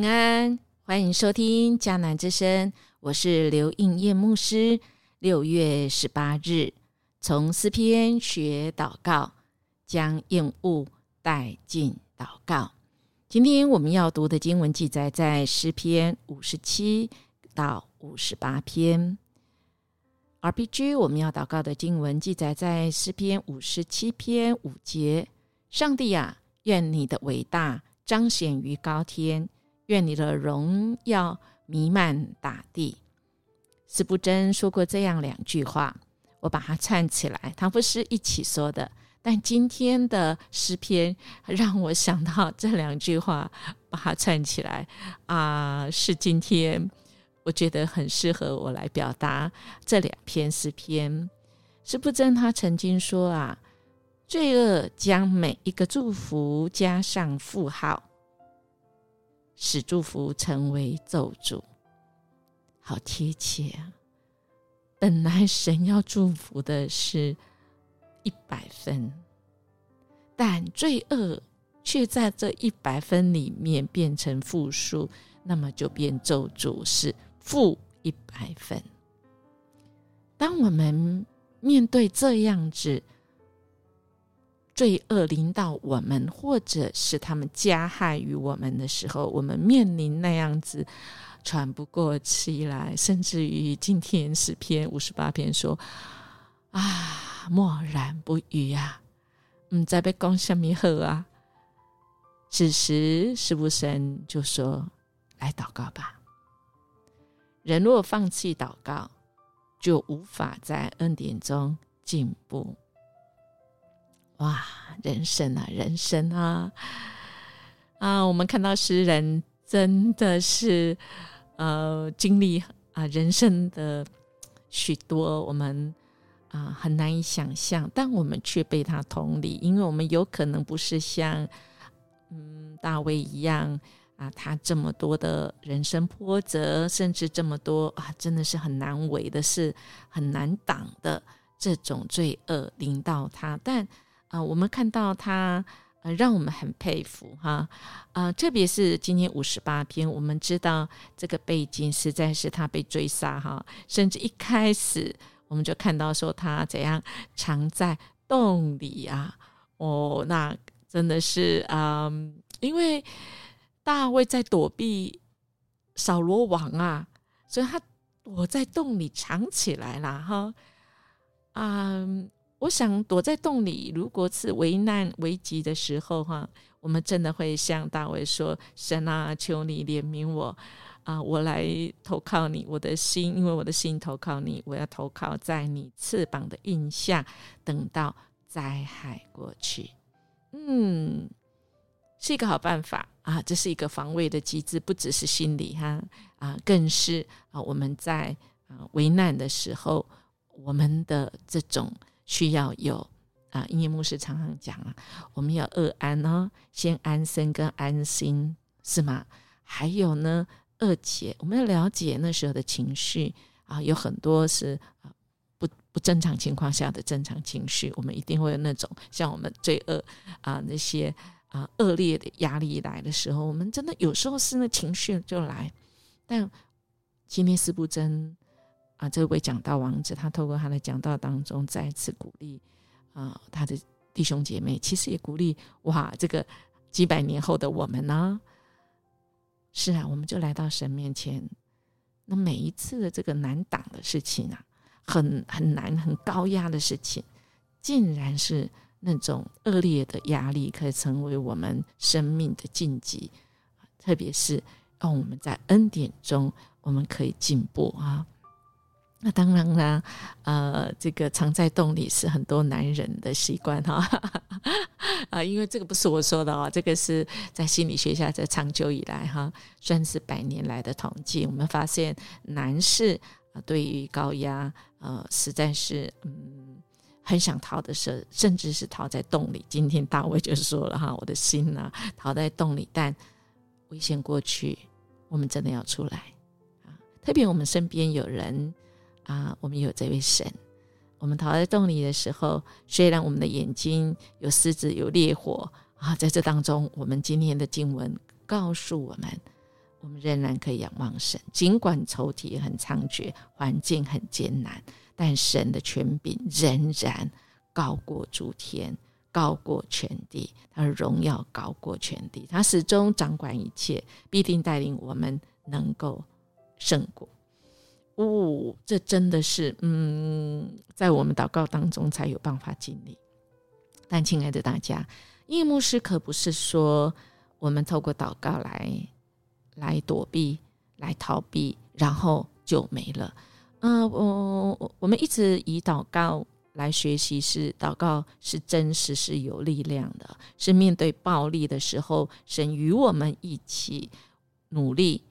平安，欢迎收听迦南之声，我是刘应叶牧师。六月十八日，从诗篇学祷告，将厌恶带进祷告。今天我们要读的经文记载在诗篇五十七到五十八篇。RPG 我们要祷告的经文记载在诗篇五十七篇五节。上帝啊，愿你的伟大彰显于高天。愿你的荣耀弥漫大地。司布真说过这样两句话，我把它串起来，唐不是一起说的。但今天的诗篇让我想到这两句话，把它串起来啊，是今天我觉得很适合我来表达这两篇诗篇。司布真他曾经说啊，罪恶将每一个祝福加上负号。使祝福成为咒诅，好贴切啊！本来神要祝福的是一百分，但罪恶却在这一百分里面变成负数，那么就变咒诅是负一百分。当我们面对这样子，罪恶临到我们，或者是他们加害于我们的时候，我们面临那样子喘不过气来，甚至于今天诗篇五十八篇说：“啊，默然不语啊，嗯，在被讲什么好啊？”此时，是不神就说：“来祷告吧。”人若放弃祷告，就无法在恩典中进步。哇，人生啊，人生啊，啊！我们看到诗人真的是呃经历啊人生的许多，我们啊很难以想象，但我们却被他同理，因为我们有可能不是像嗯大卫一样啊，他这么多的人生波折，甚至这么多啊，真的是很难为的事，很难挡的这种罪恶临到他，但。啊，我们看到他，呃，让我们很佩服哈，啊，特别是今天五十八篇，我们知道这个背景实在是他被追杀哈，甚至一开始我们就看到说他怎样藏在洞里啊，哦，那真的是啊，因为大卫在躲避扫罗王啊，所以他躲在洞里藏起来了哈，啊。我想躲在洞里，如果是危难危急的时候，哈，我们真的会向大卫说：“神啊，求你怜悯我啊！我来投靠你，我的心，因为我的心投靠你，我要投靠在你翅膀的印下，等到灾害过去。”嗯，是一个好办法啊！这是一个防卫的机制，不只是心理哈啊，更是啊，我们在啊危难的时候，我们的这种。需要有啊，音乐牧师常常讲啊，我们要二安呢，先安身跟安心是吗？还有呢，二解，我们要了解那时候的情绪啊，有很多是啊不不正常情况下的正常情绪，我们一定会有那种像我们罪恶啊那些啊恶劣的压力来的时候，我们真的有时候是那情绪就来，但今天是不真。啊，这位讲道王子，他透过他的讲道当中，再次鼓励啊，他的弟兄姐妹，其实也鼓励哇，这个几百年后的我们呢，是啊，我们就来到神面前，那每一次的这个难挡的事情啊，很很难、很高压的事情，竟然是那种恶劣的压力，可以成为我们生命的晋级，特别是让我们在恩典中，我们可以进步啊。那当然啦，呃，这个藏在洞里是很多男人的习惯哈，啊，因为这个不是我说的哦，这个是在心理学下，这长久以来哈，算是百年来的统计，我们发现男士啊，对于高压，呃，实在是嗯，很想逃的时候，甚至是逃在洞里。今天大卫就说了哈，我的心呐，逃在洞里，但危险过去，我们真的要出来啊！特别我们身边有人。啊，我们有这位神。我们逃在洞里的时候，虽然我们的眼睛有狮子、有烈火啊，在这当中，我们今天的经文告诉我们我们仍然可以仰望神。尽管仇敌很猖獗，环境很艰难，但神的权柄仍然高过诸天，高过全地。他的荣耀高过全地，他始终掌管一切，必定带领我们能够胜过。哦，这真的是，嗯，在我们祷告当中才有办法经历。但亲爱的大家，夜牧师可不是说我们透过祷告来来躲避、来逃避，然后就没了。嗯，我我们一直以祷告来学习，是祷告是真实、是有力量的，是面对暴力的时候，神与我们一起努力。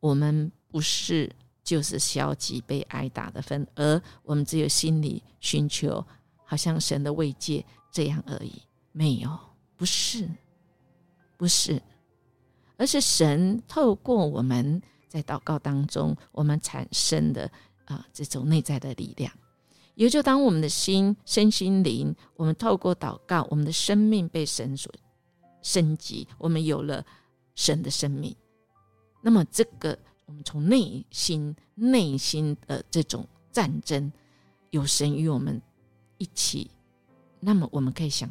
我们不是。就是消极被挨打的分，而我们只有心里寻求，好像神的慰藉这样而已。没有，不是，不是，而是神透过我们在祷告当中，我们产生的啊这种内在的力量。也就当我们的心、身心灵，我们透过祷告，我们的生命被神所升级，我们有了神的生命，那么这个。我们从内心、内心的这种战争，有神与我们一起，那么我们可以想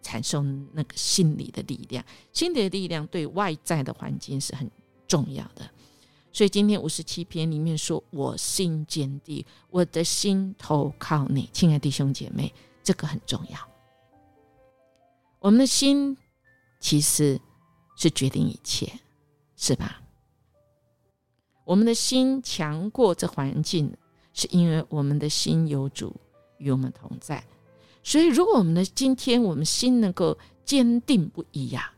产生那个心理的力量。心理的力量对外在的环境是很重要的。所以今天五十七篇里面说：“我心坚定，我的心投靠你。”亲爱的弟兄姐妹，这个很重要。我们的心其实是决定一切，是吧？我们的心强过这环境，是因为我们的心有主与我们同在。所以，如果我们的今天我们心能够坚定不移呀，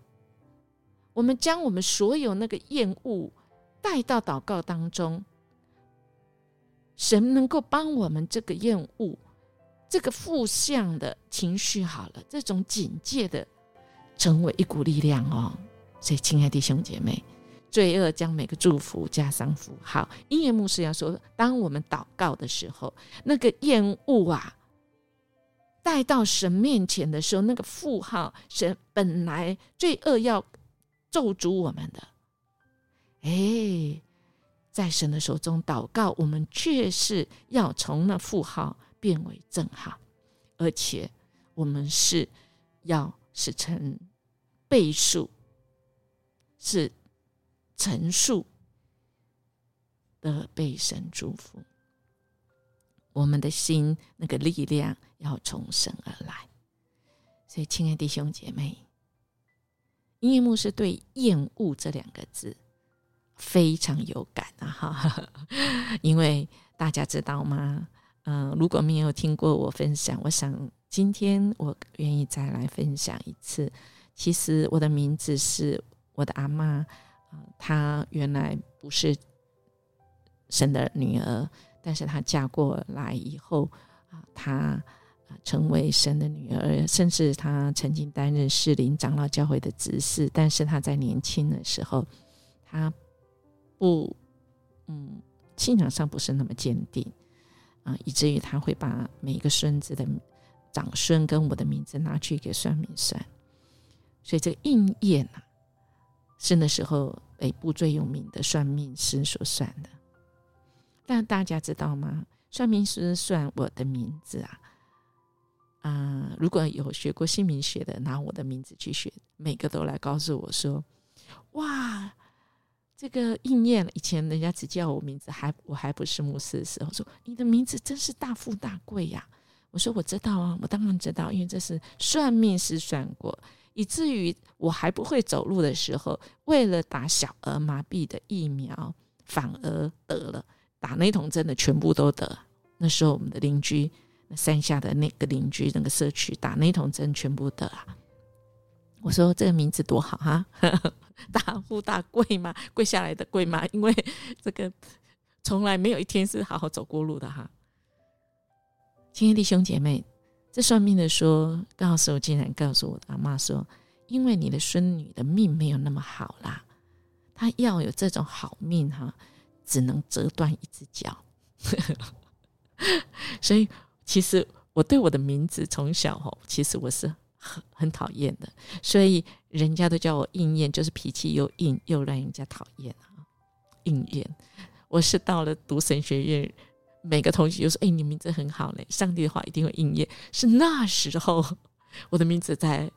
我们将我们所有那个厌恶带到祷告当中，神能够帮我们这个厌恶、这个负向的情绪好了，这种警戒的成为一股力量哦。所以，亲爱的弟兄姐妹。罪恶将每个祝福加上符号。音乐牧师要说：当我们祷告的时候，那个厌恶啊，带到神面前的时候，那个符号，神本来罪恶要咒诅我们的，哎，在神的手中祷告，我们却是要从那负号变为正号，而且我们是要是成倍数，是。陈述的被神祝福，我们的心那个力量要从神而来。所以，亲爱的弟兄姐妹，音乐牧师对“厌恶”这两个字非常有感啊！哈，因为大家知道吗？嗯，如果没有听过我分享，我想今天我愿意再来分享一次。其实我的名字是我的阿妈。她原来不是神的女儿，但是她嫁过来以后啊，她成为神的女儿，甚至她曾经担任士林长老教会的执事。但是她在年轻的时候，她不嗯信仰上不是那么坚定啊，以至于她会把每一个孙子的长孙跟我的名字拿去给算命算，所以这个应验啊。是那时候北部最有名的算命师所算的，但大家知道吗？算命师算我的名字啊，啊，如果有学过姓名学的，拿我的名字去学，每个都来告诉我说：“哇，这个应验了。”以前人家只叫我名字，还我还不是牧师的时候，说你的名字真是大富大贵呀。我说我知道啊，我当然知道，因为这是算命师算过。以至于我还不会走路的时候，为了打小儿麻痹的疫苗，反而得了打那桶针的全部都得。那时候我们的邻居，那山下的那个邻居那个社区打那桶针全部得啊。我说这个名字多好哈，大富大贵嘛，跪下来的贵嘛，因为这个从来没有一天是好好走过路的哈。亲爱的弟兄姐妹。这算命的说，告诉我，竟然告诉我阿妈说，因为你的孙女的命没有那么好啦，她要有这种好命哈，只能折断一只脚。所以，其实我对我的名字从小吼，其实我是很很讨厌的，所以人家都叫我应验，就是脾气又硬又让人家讨厌啊。应验。我是到了读神学院，每个同学就说：“哎，你名字很好嘞，上帝的话一定会应验。”是那时候，我的名字在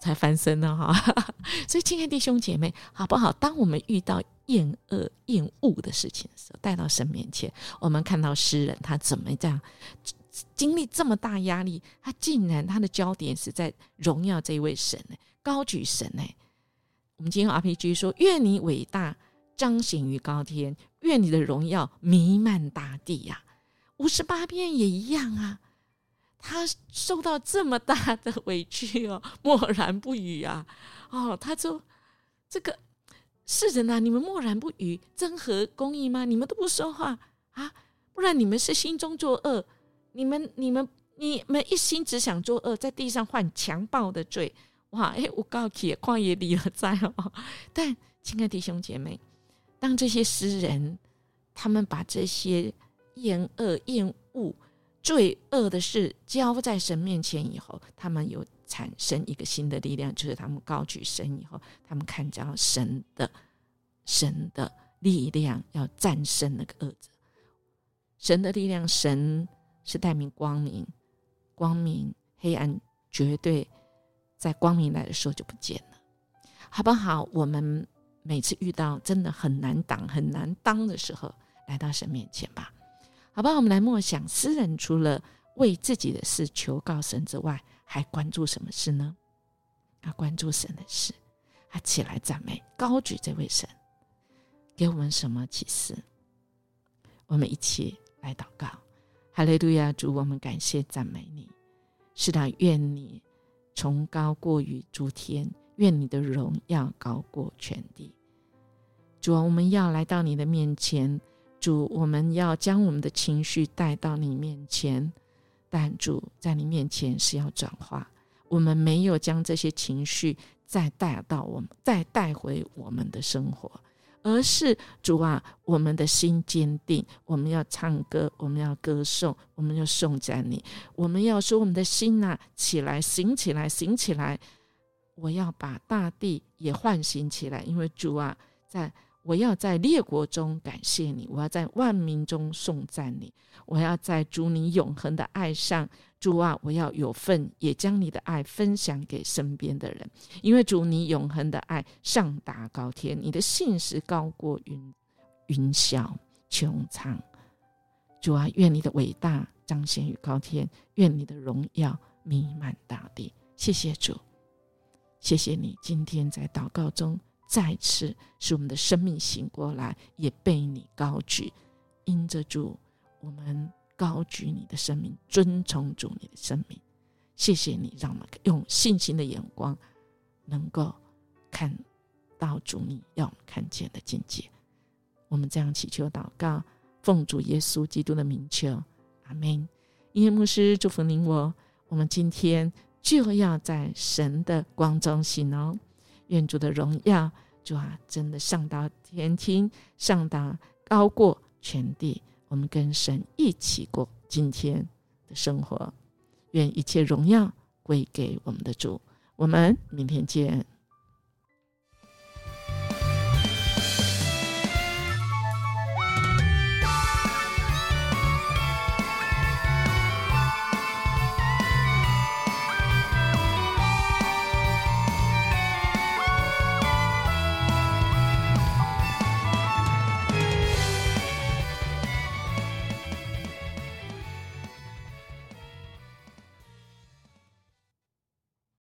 才翻身呢哈。所以，亲爱弟兄姐妹，好不好？当我们遇到厌恶、厌恶的事情的时候，带到神面前，我们看到诗人他怎么这样经历这么大压力，他竟然他的焦点是在荣耀这一位神呢，高举神呢。我们今天 RPG 说：“愿你伟大。”彰显于高天，愿你的荣耀弥漫大地呀！五十八篇也一样啊，他受到这么大的委屈哦，默然不语啊！哦，他说：“这个是人啊，你们默然不语，真合公义吗？你们都不说话啊？不然你们是心中作恶，你们、你们、你们一心只想作恶，在地上犯强暴的罪。哇！哎，我告诉你，旷野里了在哦。但亲爱的弟兄姐妹。当这些诗人，他们把这些厌恶、厌恶、罪恶的事交在神面前以后，他们有产生一个新的力量，就是他们高举神以后，他们看到神的神的力量要战胜那个恶者。神的力量，神是代明光明，光明黑暗绝对在光明来的时候就不见了，好不好？我们。每次遇到真的很难挡、很难当的时候，来到神面前吧，好吧？我们来默想，诗人除了为自己的事求告神之外，还关注什么事呢？他关注神的事，他起来赞美、高举这位神，给我们什么启示？我们一起来祷告：哈利路亚！主，我们感谢赞美你，是的，愿你崇高过于诸天。愿你的荣耀高过全地，主啊，我们要来到你的面前，主，我们要将我们的情绪带到你面前，但主在你面前是要转化，我们没有将这些情绪再带到我们，再带回我们的生活，而是主啊，我们的心坚定，我们要唱歌，我们要歌颂，我们要颂赞你，我们要说我们的心呐，起来，醒起来，醒起来。我要把大地也唤醒起来，因为主啊，在我要在列国中感谢你，我要在万民中颂赞你，我要在主你永恒的爱上，主啊，我要有份，也将你的爱分享给身边的人，因为主你永恒的爱上达高天，你的信实高过云云霄穹苍，主啊，愿你的伟大彰显于高天，愿你的荣耀弥漫大地，谢谢主。谢谢你今天在祷告中再次使我们的生命醒过来，也被你高举。因着主，我们高举你的生命，尊崇主你的生命。谢谢你，让我们用信心的眼光，能够看到主你要我们看见的境界。我们这样祈求祷告，奉主耶稣基督的名求，阿门。耶牧师祝福您我。我们今天。就要在神的光中行哦，愿主的荣耀，主啊，真的上到天庭，上到高过全地。我们跟神一起过今天的生活，愿一切荣耀归给我们的主。我们明天见。